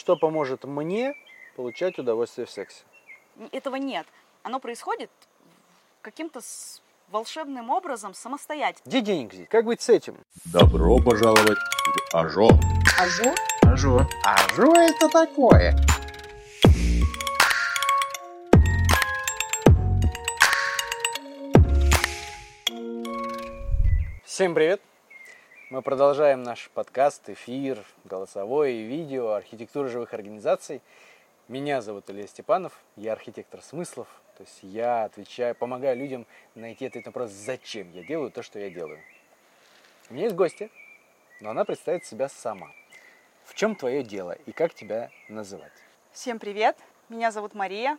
Что поможет мне получать удовольствие в сексе? Этого нет. Оно происходит каким-то волшебным образом самостоятельно. Где денег взять? Как быть с этим? Добро пожаловать в Ажо. Ажу? Ажо. Ажо это такое. Всем привет! Мы продолжаем наш подкаст, эфир, голосовой и видео архитектуры живых организаций. Меня зовут Илья Степанов, я архитектор смыслов, то есть я отвечаю, помогаю людям найти ответ на вопрос, зачем я делаю то, что я делаю. У меня есть гостья, но она представит себя сама. В чем твое дело и как тебя называть? Всем привет! Меня зовут Мария.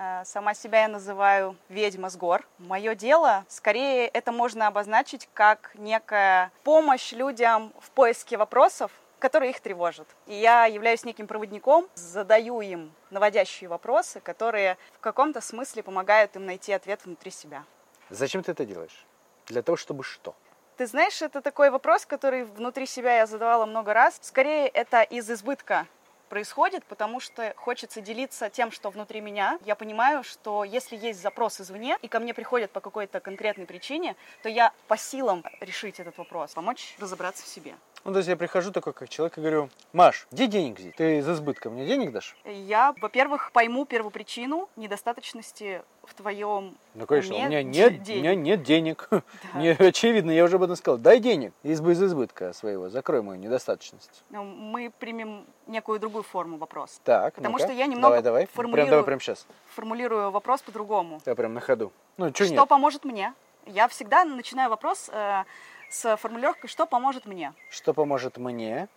Э, Сама себя я называю ведьма с гор. Мое дело, скорее, это можно обозначить как некая помощь людям в поиске вопросов, которые их тревожат. И я являюсь неким проводником, задаю им наводящие вопросы, которые в каком-то смысле помогают им найти ответ внутри себя. Зачем ты это делаешь? Для того, чтобы что? Ты знаешь, это такой вопрос, который внутри себя я задавала много раз. Скорее, это из избытка происходит, потому что хочется делиться тем, что внутри меня. Я понимаю, что если есть запрос извне, и ко мне приходят по какой-то конкретной причине, то я по силам решить этот вопрос, помочь разобраться в себе. Ну, то есть я прихожу такой, как человек, и говорю, Маш, где денег взять? Ты из избытка мне денег дашь? Я, во-первых, пойму первопричину недостаточности в твоем Ну, конечно, уме у меня нет, у денег. меня нет денег. Мне очевидно, я уже об этом сказал. Дай денег из, из избытка своего, закрой мою недостаточность. Ну, Мы примем некую другую форму вопроса. Так, Потому ну-ка. что я немного Давай, давай. Прям формулирую- давай прямо сейчас. Формулирую вопрос по-другому. Я прям на ходу. Ну, что что нет? поможет мне? Я всегда начинаю вопрос э, с формулировкой «что поможет мне?» Что поможет мне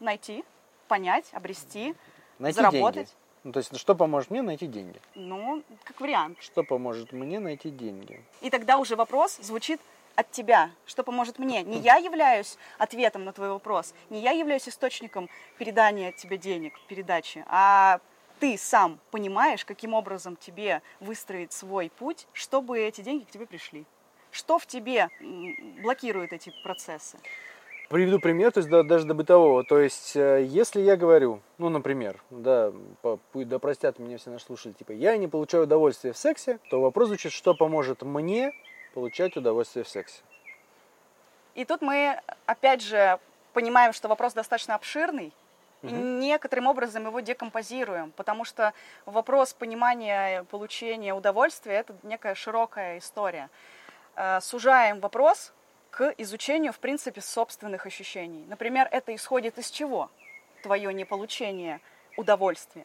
Найти, понять, обрести, найти заработать. деньги? Ну, то есть, что поможет мне найти деньги? Ну, как вариант. Что поможет мне найти деньги? И тогда уже вопрос звучит от тебя, что поможет мне. Не я являюсь ответом на твой вопрос, не я являюсь источником передания тебе денег, передачи, а ты сам понимаешь, каким образом тебе выстроить свой путь, чтобы эти деньги к тебе пришли. Что в тебе блокирует эти процессы? Приведу пример, то есть да, даже до бытового. То есть, э, если я говорю, ну, например, да, по- да простят меня все наши слушатели, типа, я не получаю удовольствия в сексе, то вопрос звучит, что поможет мне получать удовольствие в сексе. И тут мы, опять же, понимаем, что вопрос достаточно обширный, и некоторым образом его декомпозируем, потому что вопрос понимания получения удовольствия – это некая широкая история. Э, Сужаем вопрос к изучению, в принципе, собственных ощущений. Например, это исходит из чего? Твое неполучение удовольствия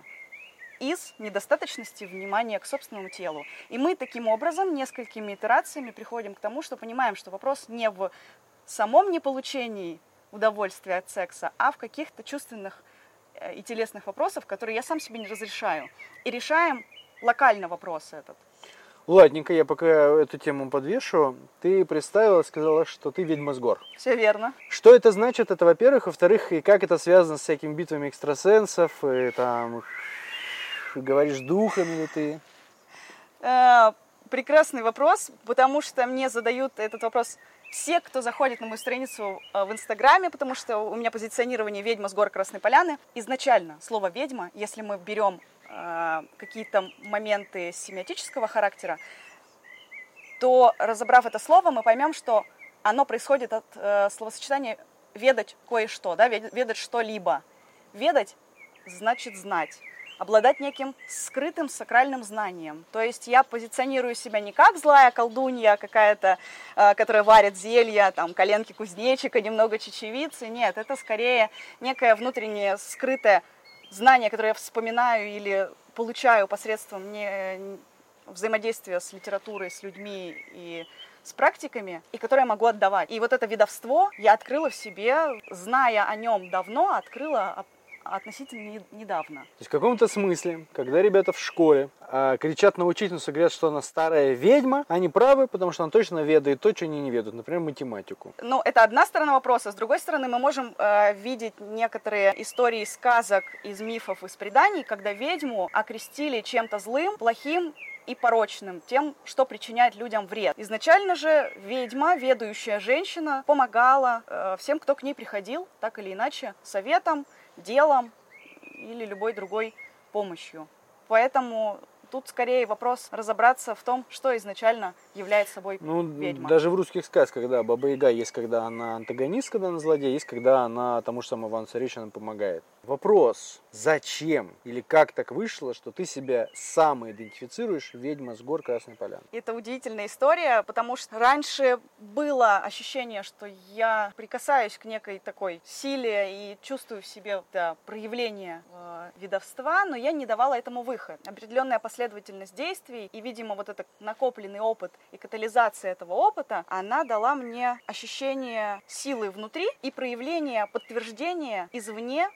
из недостаточности внимания к собственному телу. И мы таким образом, несколькими итерациями приходим к тому, что понимаем, что вопрос не в самом неполучении удовольствия от секса, а в каких-то чувственных э, и телесных вопросах, которые я сам себе не разрешаю. И решаем локально вопрос этот. Ладненько, я пока эту тему подвешу. Ты представила, сказала, что ты ведьма с гор. Все верно. Что это значит, это во-первых. Во-вторых, и как это связано с всякими битвами экстрасенсов, и там говоришь духами ли ты. Э, прекрасный вопрос, потому что мне задают этот вопрос все, кто заходит на мою страницу э, в Инстаграме, потому что у меня позиционирование «Ведьма с гор Красной Поляны». Изначально слово «ведьма», если мы берем какие-то моменты семиотического характера, то, разобрав это слово, мы поймем, что оно происходит от э, словосочетания «ведать кое-что», да, вед- «ведать что-либо». «Ведать» значит «знать» обладать неким скрытым сакральным знанием. То есть я позиционирую себя не как злая колдунья какая-то, э, которая варит зелья, там, коленки кузнечика, немного чечевицы. Нет, это скорее некое внутреннее скрытое знание, которое я вспоминаю или получаю посредством не, взаимодействия с литературой, с людьми и с практиками, и которое я могу отдавать. И вот это видовство я открыла в себе, зная о нем давно, открыла относительно не- недавно. То есть в каком-то смысле, когда ребята в школе а, кричат на учительницу, говорят, что она старая ведьма, они правы, потому что она точно ведает то, что они не ведут, например, математику. Ну, это одна сторона вопроса. С другой стороны, мы можем э, видеть некоторые истории сказок, из мифов, из преданий, когда ведьму окрестили чем-то злым, плохим и порочным, тем, что причиняет людям вред. Изначально же ведьма, ведущая женщина, помогала э, всем, кто к ней приходил, так или иначе, советом, делом или любой другой помощью. Поэтому тут скорее вопрос разобраться в том, что изначально является собой Ну, ведьма. даже в русских сказках, да, Баба Яга есть, когда она антагонист, когда она злодей, есть, когда она тому же самому Ивану Царевичу помогает. Вопрос, зачем или как так вышло, что ты себя самоидентифицируешь ведьма с гор Красной Поляны? Это удивительная история, потому что раньше было ощущение, что я прикасаюсь к некой такой силе и чувствую в себе да, проявление э, видовства, но я не давала этому выход. Определенная последовательность действий и, видимо, вот этот накопленный опыт и катализация этого опыта, она дала мне ощущение силы внутри и проявление подтверждения извне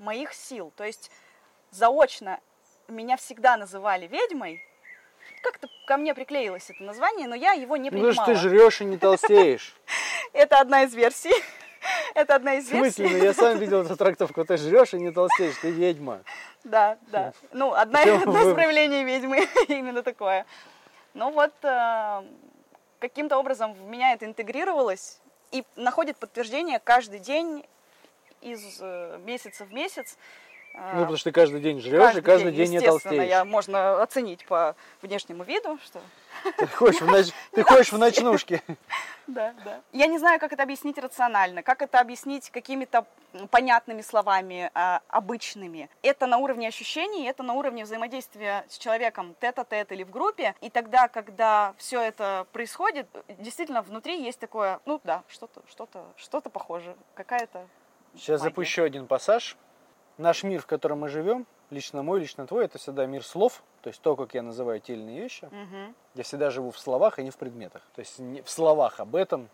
моих сил. То есть заочно меня всегда называли ведьмой. Как-то ко мне приклеилось это название, но я его не Ну, принимала. что ты жрешь и не толстеешь. Это одна из версий. Это одна из В смысле? версий. Ну, я сам видел эту трактовку. Ты жрешь и не толстеешь, ты ведьма. Да, да. Ну, одна, одно из проявлений ведьмы именно такое. Ну вот, э, каким-то образом в меня это интегрировалось и находит подтверждение каждый день из э, месяца в месяц. Э, Ну, потому что ты каждый день жрешь и каждый день не естественно, толстеешь. я, можно оценить по внешнему виду, что Ты ходишь в, ноч- ты ходишь в ночнушке. Да, да. Я не знаю, как это объяснить рационально, как это объяснить какими-то понятными словами, а, обычными. Это на уровне ощущений, это на уровне взаимодействия с человеком тет-а-тет или в группе. И тогда, когда все это происходит, действительно внутри есть такое, ну да, что-то, что-то, что-то похоже, какая-то Сейчас Магия. запущу один пассаж. Наш мир, в котором мы живем, лично мой, лично твой, это всегда мир слов, то есть то, как я называю те или иные вещи. Мгм. Я всегда живу в словах, а не в предметах. То есть не- в словах об этом,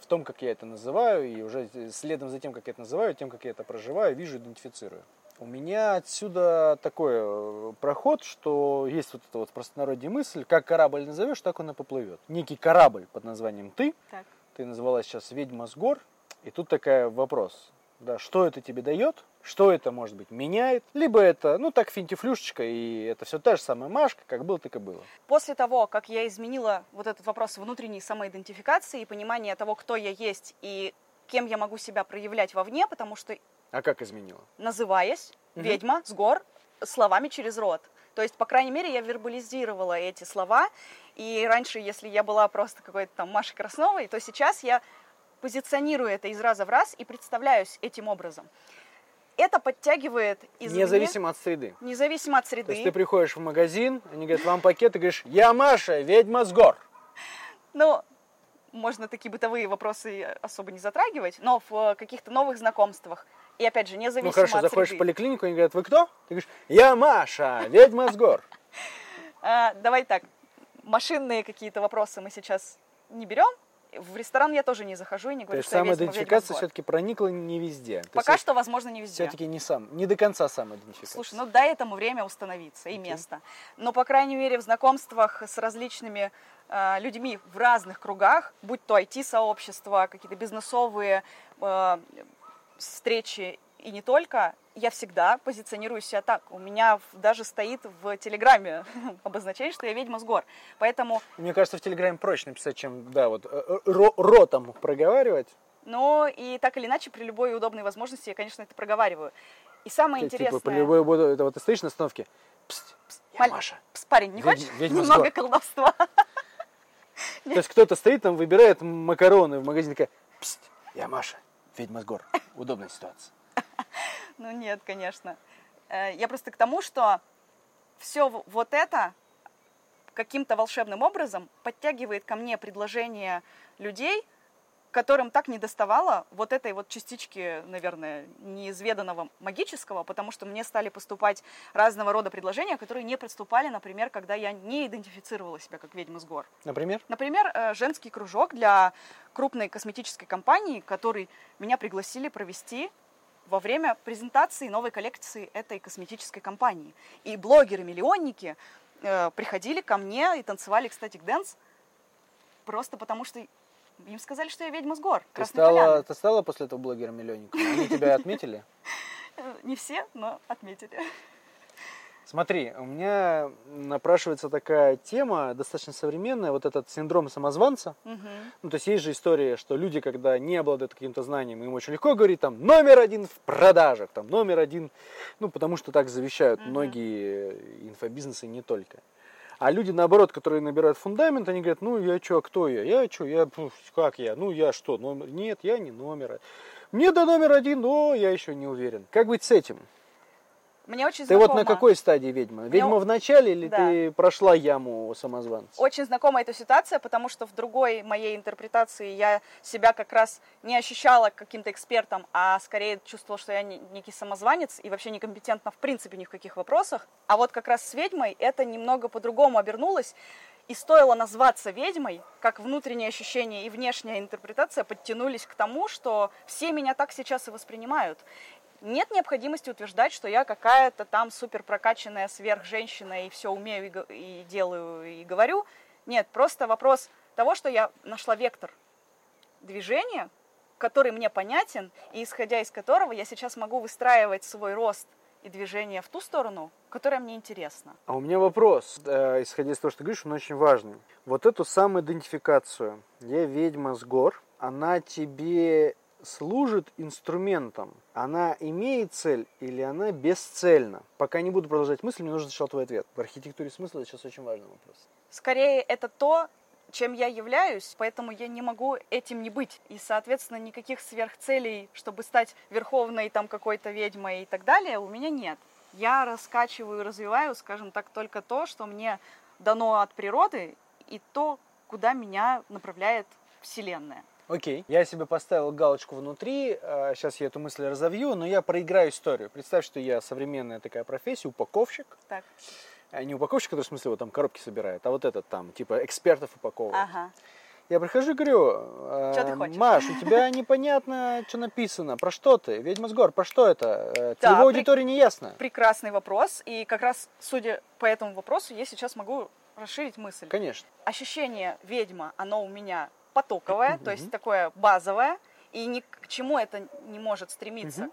в том, как я это называю, и уже следом за тем, как я это называю, тем, как я это проживаю, вижу, идентифицирую. У меня отсюда такой э, проход, что есть вот эта вот простонародье мысль, как корабль назовешь, так он и поплывет. Некий корабль под названием «ты», Так. ты называлась сейчас «Ведьма с гор», и тут такой вопрос, да, что это тебе дает, что это, может быть, меняет, либо это, ну, так, финтифлюшечка, и это все та же самая Машка, как было, так и было. После того, как я изменила вот этот вопрос внутренней самоидентификации и понимания того, кто я есть и кем я могу себя проявлять вовне, потому что А как изменила? называясь Мгм. ведьма с гор словами через рот. То есть, по крайней мере, я вербализировала эти слова. И раньше, если я была просто какой-то там Машей Красновой, то сейчас я позиционирую это из раза в раз и представляюсь этим образом. Это подтягивает извне, Независимо от среды. независимо от То среды. есть ты приходишь в магазин, они говорят, вам пакет, ты говоришь, я Маша, ведьма с гор. Ну, можно такие бытовые вопросы особо не затрагивать, но в каких-то новых знакомствах. И опять же, независимо Ну хорошо, от заходишь в среды. поликлинику, они говорят, вы кто? Ты говоришь, я Маша, ведьма с гор. А, давай так, машинные какие-то вопросы мы сейчас не берем. В ресторан я тоже не захожу и не То говорю, есть что ведьма, ведьма самоидентификация все-таки проникла не везде. Пока что, возможно, не везде. Все-таки не сам, не до конца самоидентификация. Слушай, ну дай этому время установиться и Окей. место. Но, по крайней мере, в знакомствах с различными э, людьми в разных кругах, будь то IT-сообщества, какие-то бизнесовые э, встречи и не только, я всегда позиционирую себя так. У меня даже стоит в Телеграме обозначение, что я ведьма с гор. Поэтому, Мне кажется, в Телеграме проще написать, чем, да, вот, э, э, ро- ротом проговаривать. ну и так или иначе, при любой удобной возможности я, конечно, это проговариваю. И самое Типа, интересное... по любой буду, это вот ты стоишь на остановке, «Пст, пст, я Маль- Маша. Пс, Парень, не Ведьма- хочешь ведьма немного колдовства? То есть кто-то стоит там, выбирает макароны в магазине, такая, «Пст, я Маша, ведьма с гор. Удобная ситуация. Ну нет, конечно. Э, Я просто к тому, что все вот это каким-то волшебным образом подтягивает ко мне предложения людей, которым так не доставало вот этой вот частички, наверное, неизведанного магического, потому что мне стали поступать разного рода предложения, которые не поступали, например, когда я не идентифицировала себя как ведьма с гор. Например? Например, э, женский кружок для крупной косметической компании, который меня пригласили провести во время презентации новой коллекции этой косметической компании. И блогеры-миллионники э, приходили ко мне и танцевали ecstatic dance просто потому, что им сказали, что я ведьма с гор. Ты Красной Поляны. стала, ты стала после этого блогером миллионником? Они тебя отметили? Не все, но отметили. Смотри, у меня напрашивается такая тема, достаточно современная, вот этот синдром самозванца. Мгм. Ну, то есть есть же история, что люди, когда не обладают каким-то знанием, им очень легко говорить там номер один в продажах, там номер один, ну, потому что так завещают Мгм. многие инфобизнесы, не только. А люди, наоборот, которые набирают фундамент, они говорят, ну, я что, кто я? Я что, я, как я? Ну, я что, номер? Нет, я не номер. Мне до номер один, но я еще не уверен. Как быть с этим? Мне очень Ты вот знакомо. на какой стадии ведьма? Ведьма в начале или Да. ты прошла яму самозванца? Очень знакома эта ситуация, потому что в другой моей интерпретации я себя как раз не ощущала каким-то экспертом, а скорее чувствовала, что я не- некий самозванец и вообще некомпетентна в принципе ни в каких вопросах. А вот как раз с ведьмой это немного по-другому обернулось. И стоило назваться ведьмой, как внутреннее ощущение и внешняя интерпретация подтянулись к тому, что все меня так сейчас и воспринимают. Нет необходимости утверждать, что я какая-то там супер прокачанная сверхженщина и все умею и, и делаю и говорю. Нет, просто вопрос того, что я нашла вектор движения, который мне понятен, и исходя из которого я сейчас могу выстраивать свой рост и движение в ту сторону, которая мне интересна. А у меня вопрос, э, исходя из того, что ты говоришь, он очень важный. Вот эту самоидентификацию «я ведьма с гор», она тебе служит инструментом? Она имеет цель или она бесцельна? Пока не буду продолжать мысль, мне нужен сначала твой ответ. В архитектуре смысла это сейчас очень важный вопрос. Скорее, это то, чем я являюсь, поэтому я не могу этим не быть. И, соответственно, никаких сверхцелей, чтобы стать верховной там какой-то ведьмой и так далее, у меня нет. Я раскачиваю и развиваю, скажем так, только то, что мне дано от природы, и то, куда меня направляет Вселенная. Окей, я себе поставил галочку внутри, сейчас я эту мысль разовью, но я проиграю историю. Представь, что я современная такая профессия, упаковщик. Так. А не упаковщик, который в смысле вот там коробки собирает, а вот этот там, типа экспертов упаковывает. Ага. Я прихожу и говорю, э? Маш, у тебя непонятно, что написано, про что ты? Ведьма с гор, про что это? Э, Да, при- аудитории не ясно. Прекрасный вопрос. И как раз, судя по этому вопросу, я сейчас могу расширить мысль. Конечно. ощущение ведьма, оно у меня потоковое, то есть такое базовое, и ни к чему это не может стремиться.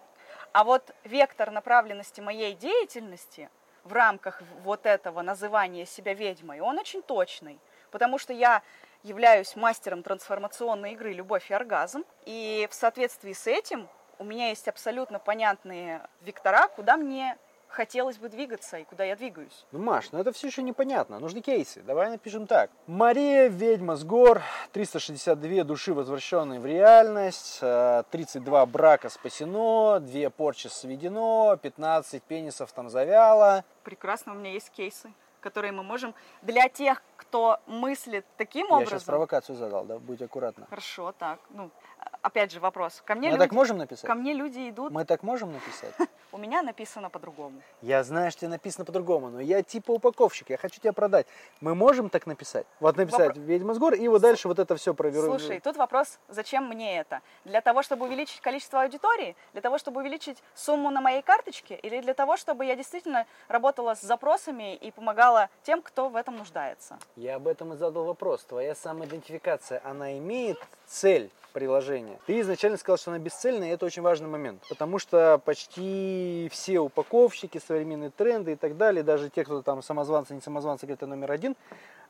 А вот вектор направленности моей деятельности в рамках вот этого называния себя ведьмой, он очень точный, потому что я являюсь мастером трансформационной игры «Любовь и оргазм», и в соответствии с этим у меня есть абсолютно понятные вектора, куда мне хотелось бы двигаться и куда я двигаюсь. Ну, Маш, ну это все еще непонятно. Нужны кейсы. Давай напишем так. Мария, ведьма с гор, 362 души, возвращенные в реальность, э, 32 брака спасено, 2 порчи сведено, 15 пенисов там завяло. Прекрасно, у меня есть кейсы, которые мы можем для тех, кто мыслит таким Я сейчас образом. провокацию задал, да, будь аккуратна. Хорошо, так. Ну, а- опять же вопрос. Ко мне, Мы люди, так можем написать? ко мне люди идут, Мы так можем написать? у меня написано по-другому. Я знаю, что тебе написано по-другому, но я типа упаковщик, я хочу тебя продать. Мы можем так написать? Вот написать «Ведьма с гор» и вот дальше вот это все провернуть. Слушай, тут вопрос, зачем мне это? Для того, чтобы увеличить количество аудитории? Для того, чтобы увеличить сумму на моей карточке? Или для того, чтобы я действительно работала с запросами и помогала тем, кто в этом нуждается? Я об этом и задал вопрос. Твоя самоидентификация, она имеет цель приложения? Ты изначально сказал, что она бесцельная, и это очень важный момент. Потому что почти все упаковщики, современные тренды и так далее, даже те, кто там самозванцы, не самозванцы, где-то номер один,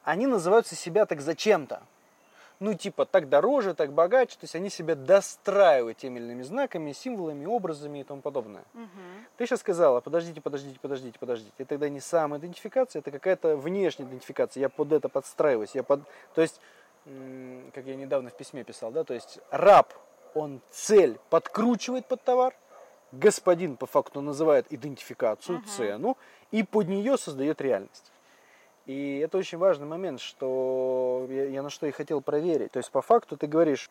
они называются себя так зачем-то. Ну, типа, так дороже, так богаче. То есть они себя достраивают теми или иными знаками, символами, образами и тому подобное. Ты сейчас сказала, подождите, подождите, подождите, подождите. Это тогда не самоидентификация, это какая-то внешняя идентификация. Я под это подстраиваюсь. Я под... То есть, как я недавно в письме писал, да, то есть раб, он цель подкручивает под товар, господин по факту называет идентификацию, Мгм. цену, и под нее создает реальность. И это очень важный момент, что я, я на что и хотел проверить. То есть, по факту, ты говоришь,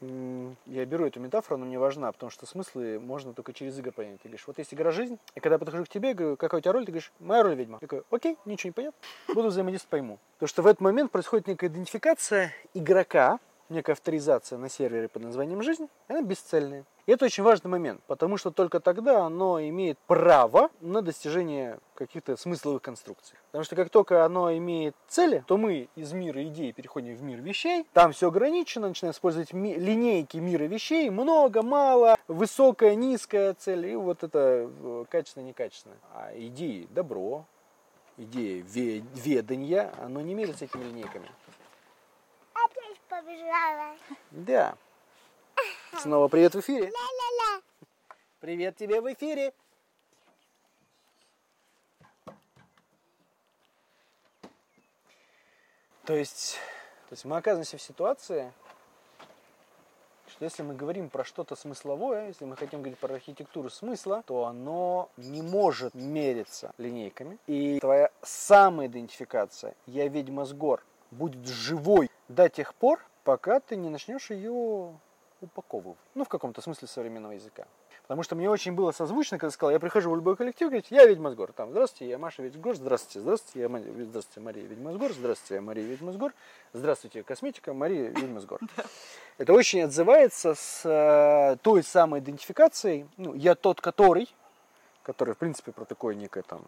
я беру эту метафору, она мне важна, потому что смыслы можно только через игры понять. Ты говоришь, вот есть игра «Жизнь», и когда я подхожу к тебе, я говорю, какая у тебя роль, ты говоришь, моя роль ведьма. Я такой, окей, ничего не понятно, буду взаимодействовать, пойму. Потому что в этот момент происходит некая идентификация игрока, некая авторизация на сервере под названием «Жизнь», она бесцельная. И это очень важный момент, потому что только тогда оно имеет право на достижение каких-то смысловых конструкций. Потому что как только оно имеет цели, то мы из мира идей переходим в мир вещей. Там все ограничено, начинаем использовать ми- линейки мира вещей. Много, мало, высокая, низкая цель. И вот это э, качественно, некачественно. А идеи – добро, идея ве- ведания, оно не мерится этими линейками. Побежала. Да. Снова привет в эфире. Ла-ла-ла. Привет тебе в эфире. То есть, то есть мы оказываемся в ситуации, что если мы говорим про что-то смысловое, если мы хотим говорить про архитектуру смысла, то оно не может мериться линейками. И твоя самоидентификация «я ведьма с гор» будет живой до тех пор, пока ты не начнешь ее упаковывать. Ну, в каком-то смысле современного языка. Потому что мне очень было созвучно, когда сказал, я прихожу в любой коллектив, говорит, я ведьма с гор. Там, здравствуйте, я Маша ведьма с гор, здравствуйте, здравствуйте, я Мария, здравствуйте, Мария ведьма с гор, здравствуйте, я Мария ведьма с гор, здравствуйте, косметика, Мария ведьма с гор. Это очень отзывается с э, той самой идентификацией, ну, я тот, который, который, в принципе, про такое некое там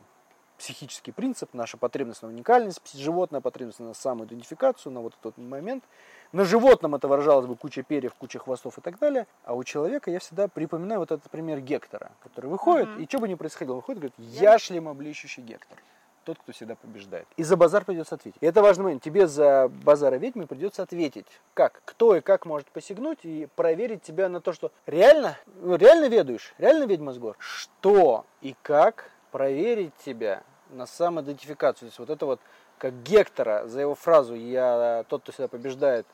психический принцип, наша потребность на уникальность, животная потребность на самоидентификацию, на вот этот момент. На животном это выражалось бы куча перьев, куча хвостов и так далее. А у человека я всегда припоминаю вот этот пример Гектора, который выходит, Мгм. и что бы ни происходило, выходит и говорит, я шлемоблещущий Гектор. Тот, кто всегда побеждает. И за базар придется ответить. И это важный момент. Тебе за базара ведьмы придется ответить. Как? Кто и как может посягнуть и проверить тебя на то, что реально, ну, реально ведаешь, реально ведьма с гор. Что и как проверить тебя на самоидентификацию. То есть вот это вот, как Гектора, за его фразу «я тот, кто всегда побеждает»,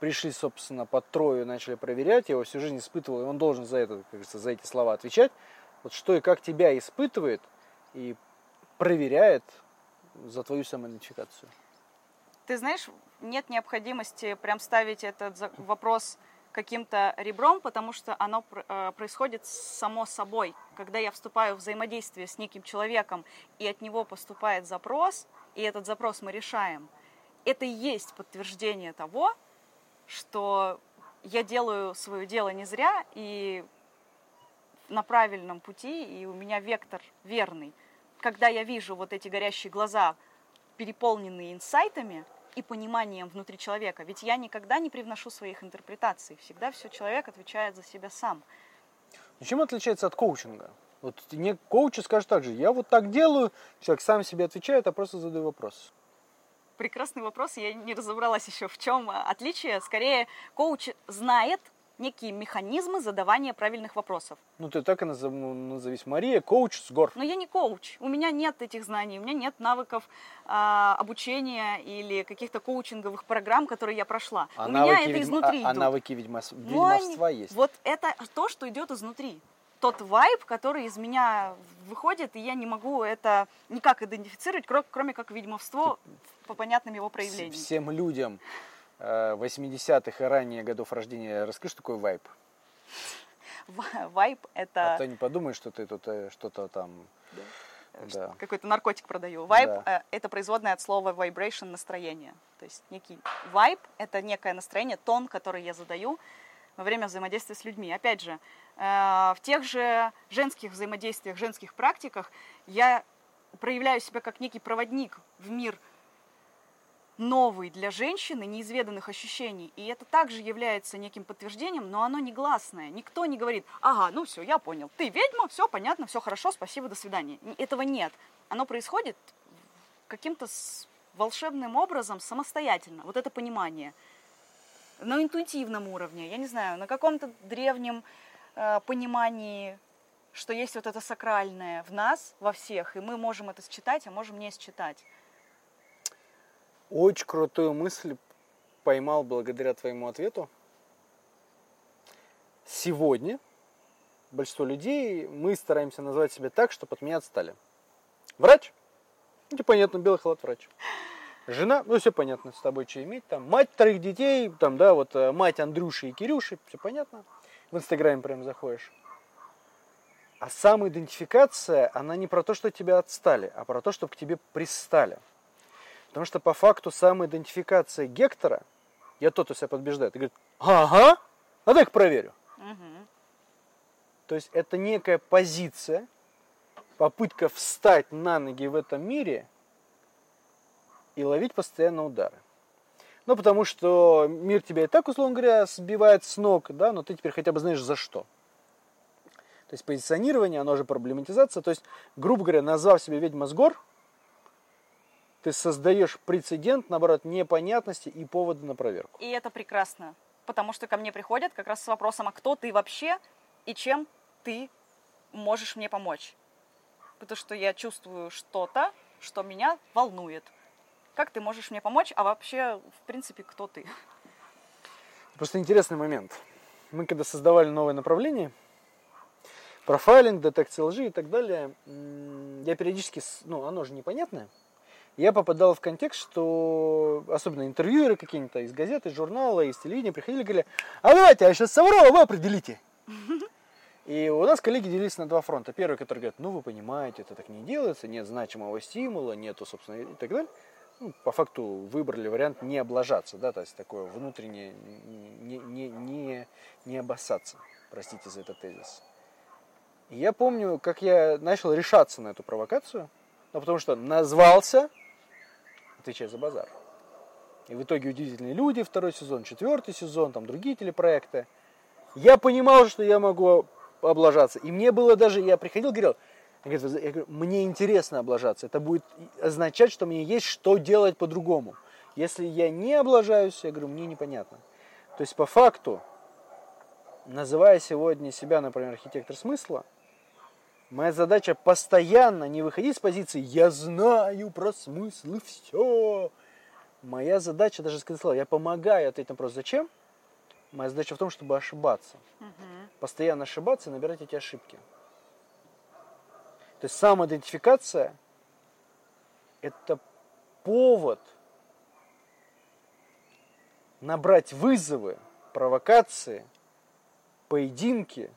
пришли, собственно, под Трою, начали проверять, его всю жизнь испытывал, и он должен за это, как говорится, за эти слова отвечать. Вот что и как тебя испытывает и проверяет за твою самоидентификацию. Ты знаешь, нет необходимости прям ставить этот вопрос каким-то ребром, потому что оно э, происходит само собой. Когда я вступаю в взаимодействие с неким человеком, и от него поступает запрос, и этот запрос мы решаем, это и есть подтверждение того, что я делаю свое дело не зря, и на правильном пути, и у меня вектор верный. Когда я вижу вот эти горящие глаза, переполненные инсайтами и пониманием внутри человека, ведь я никогда не привношу своих интерпретаций, всегда все человек отвечает за себя сам. Ну, Чем отличается от коучинга? Вот не коучи скажут так же, я вот так делаю, человек сам себе отвечает, а просто задаю вопрос. Прекрасный вопрос, я не разобралась еще в чем отличие. Скорее, коуч знает некие механизмы задавания правильных вопросов. Ну, ты так и назов- назовись. Мария, коуч с гор. Но я не коуч, у меня нет этих знаний, у меня нет навыков а, обучения или каких-то коучинговых программ, которые я прошла. А у меня это ведьм- изнутри а- а идут. навыки ведьмос- Ну, они- ведьмовства есть. Вот это то, что идет изнутри. Тот вайб, который из меня выходит, и я не могу это никак идентифицировать, кро- кроме как ведьмовство по понятным его проявлениям. Всем людям э, 80-х и ранее годов рождения расскажи, что такое вайп. Ва- Вайб – А это то не подумай, что ты тут э, что-то там... э, Да. какой-то наркотик продаю. Вайб Да. э, это производное от слова vibration настроение. То есть некий вайб это некое настроение, тон, который я задаю во время взаимодействия с людьми. Опять же, э, в тех же женских взаимодействиях, женских практиках я проявляю себя как некий проводник в мир новый для женщины, неизведанных ощущений. И это также является неким подтверждением, но оно негласное. Никто не говорит, ага, ну все, я понял, ты ведьма, все понятно, все хорошо, спасибо, до свидания. Этого нет. Оно происходит каким-то волшебным образом самостоятельно. Вот это понимание. На интуитивном уровне, я не знаю, на каком-то древнем э, понимании, что есть вот это сакральное в нас, во всех, и мы можем это считать, а можем не считать. Очень крутую мысль поймал благодаря твоему ответу. Сегодня большинство людей мы стараемся назвать себя так, чтобы от меня отстали. Врач? Ну, типа, понятно, белый халат врач. Жена, ну все понятно, с тобой что иметь, там, мать вторых детей, там, да, вот э, мать Андрюши и Кирюши, все понятно. В Инстаграме прям заходишь. А самоидентификация, она не про то, что тебя отстали, а про то, чтобы к тебе пристали. Потому что по факту самоидентификация Гектора, я тот, кто себя подбеждает, и говорит, ага, а дай-ка проверю. Мгм. То есть это некая позиция, попытка встать на ноги в этом мире и ловить постоянно удары. Ну, потому что мир тебя и так, условно говоря, сбивает с ног, да, но ты теперь хотя бы знаешь за что. То есть позиционирование, оно же проблематизация. То есть, грубо говоря, назвав себя ведьма с гор, ты создаешь прецедент, наоборот, непонятности и поводы на проверку. И это прекрасно, потому что ко мне приходят как раз с вопросом, а кто ты вообще и чем ты можешь мне помочь? Потому что я чувствую что-то, что меня волнует. Как ты можешь мне помочь, а вообще, в принципе, кто ты? Просто интересный момент. Мы когда создавали новое направление, профайлинг, детекция лжи и так далее, я периодически, ну, оно же непонятное, я попадал в контекст, что особенно интервьюеры какие-то из газеты, из журнала, из телевидения приходили и говорили, а давайте, я сейчас соврал, а вы определите. И у нас коллеги делились на два фронта. Первый, который говорит, ну вы понимаете, это так не делается, нет значимого стимула, нету, собственно, и так далее. Ну, по факту выбрали вариант не облажаться, да, то есть такое внутреннее, не, не, не, не обоссаться, простите за этот тезис. И я помню, как я начал решаться на эту провокацию, ну, потому что назвался, отвечая за базар. И в итоге «Удивительные люди», второй сезон, четвертый сезон, там другие телепроекты. Я понимал, что я могу облажаться. И мне было даже, я приходил, говорил, я говорю, я говорю, мне интересно облажаться. Это будет означать, что мне есть что делать по-другому. Если я не облажаюсь, я говорю, мне непонятно. То есть по факту, называя сегодня себя, например, архитектор смысла, моя задача постоянно не выходить с позиции «я знаю про смысл и все». Моя задача, даже сказал, я помогаю ответить на вопрос «зачем?». Моя задача в том, чтобы ошибаться. Постоянно ошибаться и набирать эти ошибки. То есть самоидентификация – это повод набрать вызовы, провокации, поединки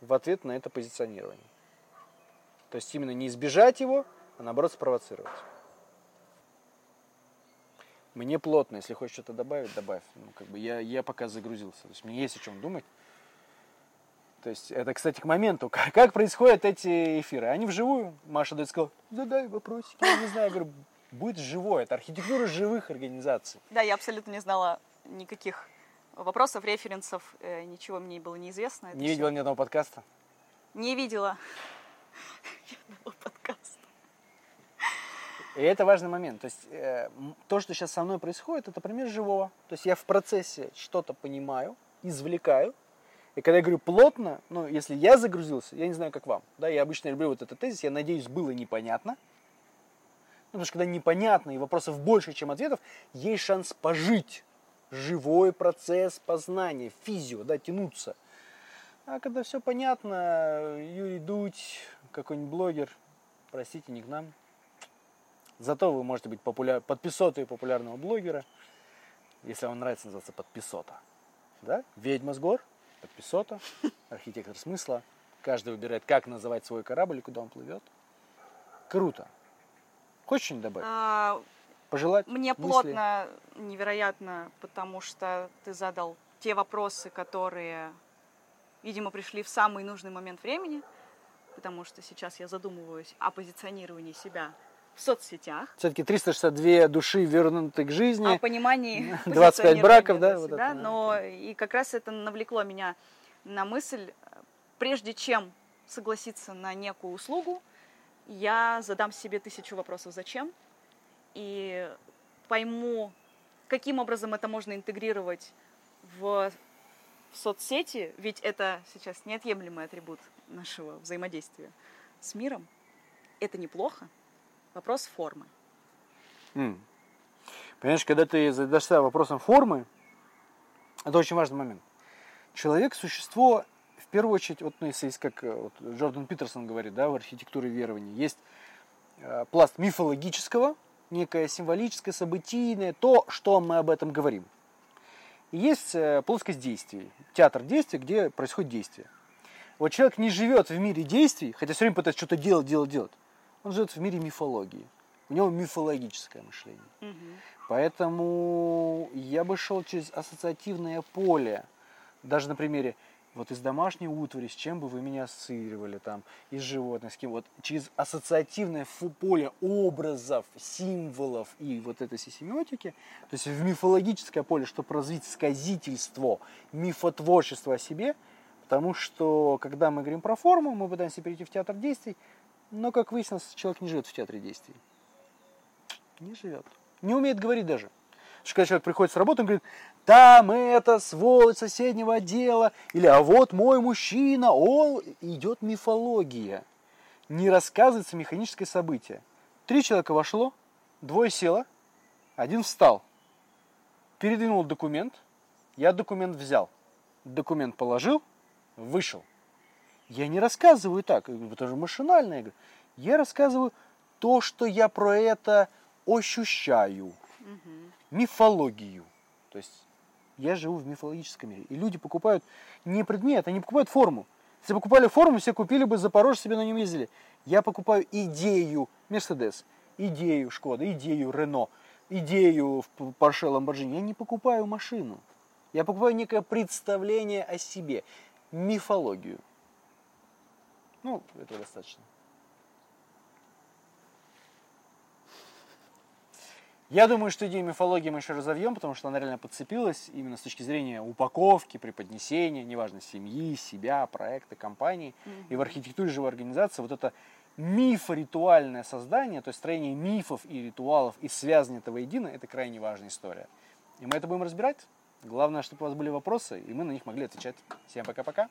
в ответ на это позиционирование. То есть именно не избежать его, а наоборот спровоцировать. Мне плотно, если хочешь что-то добавить, добавь. Ну, как бы я, я пока загрузился. То есть мне есть о чем думать. То есть это, кстати, к моменту, как, как происходят эти эфиры. Они вживую. Маша дает сказала, задай вопросики. Я не знаю, я говорю, будет живое. Это архитектура живых организаций. Да, я абсолютно не знала никаких вопросов, референсов, э, ничего мне было неизвестно. Это Не всё. видела ни одного подкаста? Не видела. И это важный момент. То есть э, то, что сейчас со мной происходит, это пример живого. То есть я в процессе что-то понимаю, извлекаю. И когда я говорю плотно, ну, если я загрузился, я не знаю, как вам. Да, я обычно люблю вот этот тезис, я надеюсь, было непонятно. Ну, потому что когда непонятно и вопросов больше, чем ответов, есть шанс пожить. Живой процесс познания, физио, да, тянуться. А когда все понятно, Юрий Дудь, какой-нибудь блогер, простите, не к нам. Зато вы можете быть популяр... подписотой популярного блогера, если вам нравится называться подписота. Да? Ведьма с гор, подписота, архитектор смысла. Каждый выбирает, как называть свой корабль и куда он плывет. Круто. Хочешь что-нибудь добавить? А, Пожелать? Мне мысли? плотно, невероятно, потому что ты задал те вопросы, которые, видимо, пришли в самый нужный момент времени, потому что сейчас я задумываюсь о позиционировании себя в соцсетях, Все-таки 362 души вернуты к жизни. о понимании 25 позиционирования браков, да, для вот себя, это, да. но и как раз это навлекло меня на мысль, прежде чем согласиться на некую услугу, я задам себе тысячу вопросов «зачем?» и пойму, каким образом это можно интегрировать в, в соцсети, ведь это сейчас неотъемлемый атрибут нашего взаимодействия с миром. Это неплохо. Вопрос формы. М. Понимаешь, когда ты задашься вопросом формы, это очень важный момент. Человек – существо, в первую очередь, вот, ну, если есть, как э, вот, Джордан Питерсон говорит, да, в архитектуре верований, есть э, пласт мифологического, некое символическое, событийное, то, что мы об этом говорим. И есть э, плоскость действий, театр действий, где происходит действие. Вот человек не живет в мире действий, хотя все время пытается что-то делать, делать, делать. Он живет в мире мифологии. У него мифологическое мышление. Поэтому я бы шел через ассоциативное поле. Даже на примере вот из домашней утвари, с чем бы вы меня ассоциировали, там, из животных, с кем, вот через ассоциативное поле образов, символов и вот этой всей семиотики, то есть в мифологическое поле, чтобы развить сказительство, мифотворчество о себе, потому что, когда мы говорим про форму, мы пытаемся перейти в театр действий, но, как выяснилось, человек не живет в театре действий. Не живет. Не умеет говорить даже. Потому что когда человек приходит с работы, он говорит, там это сволочь соседнего отдела, или а вот мой мужчина, он... Идет мифология. Не рассказывается механическое событие. Три человека вошло, двое село, один встал. Передвинул документ, я документ взял. Документ положил, вышел. Я не рассказываю так, это же машинально. Я, говорю. я рассказываю то, что я про это ощущаю. Мифологию. То есть я живу в мифологическом мире. И люди покупают не предмет, они покупают форму. Если покупали форму, все купили бы Запорожье, себе на нем ездили. Я покупаю идею Мерседес, идею Шкода, идею Рено, идею Porsche Lamborghini. Я не покупаю машину. Я покупаю некое представление о себе, мифологию. Ну, этого достаточно. Я думаю, что идею мифологии мы еще разовьем, потому что она реально подцепилась именно с точки зрения упаковки, преподнесения, неважно, семьи, себя, проекта, компании. Mm-hmm. И в архитектуре живой организации вот это мифоритуальное создание, то есть строение мифов и ритуалов и связывание этого едино, это крайне важная история. И мы это будем разбирать. Главное, чтобы у вас были вопросы, и мы на них могли отвечать. Всем пока-пока.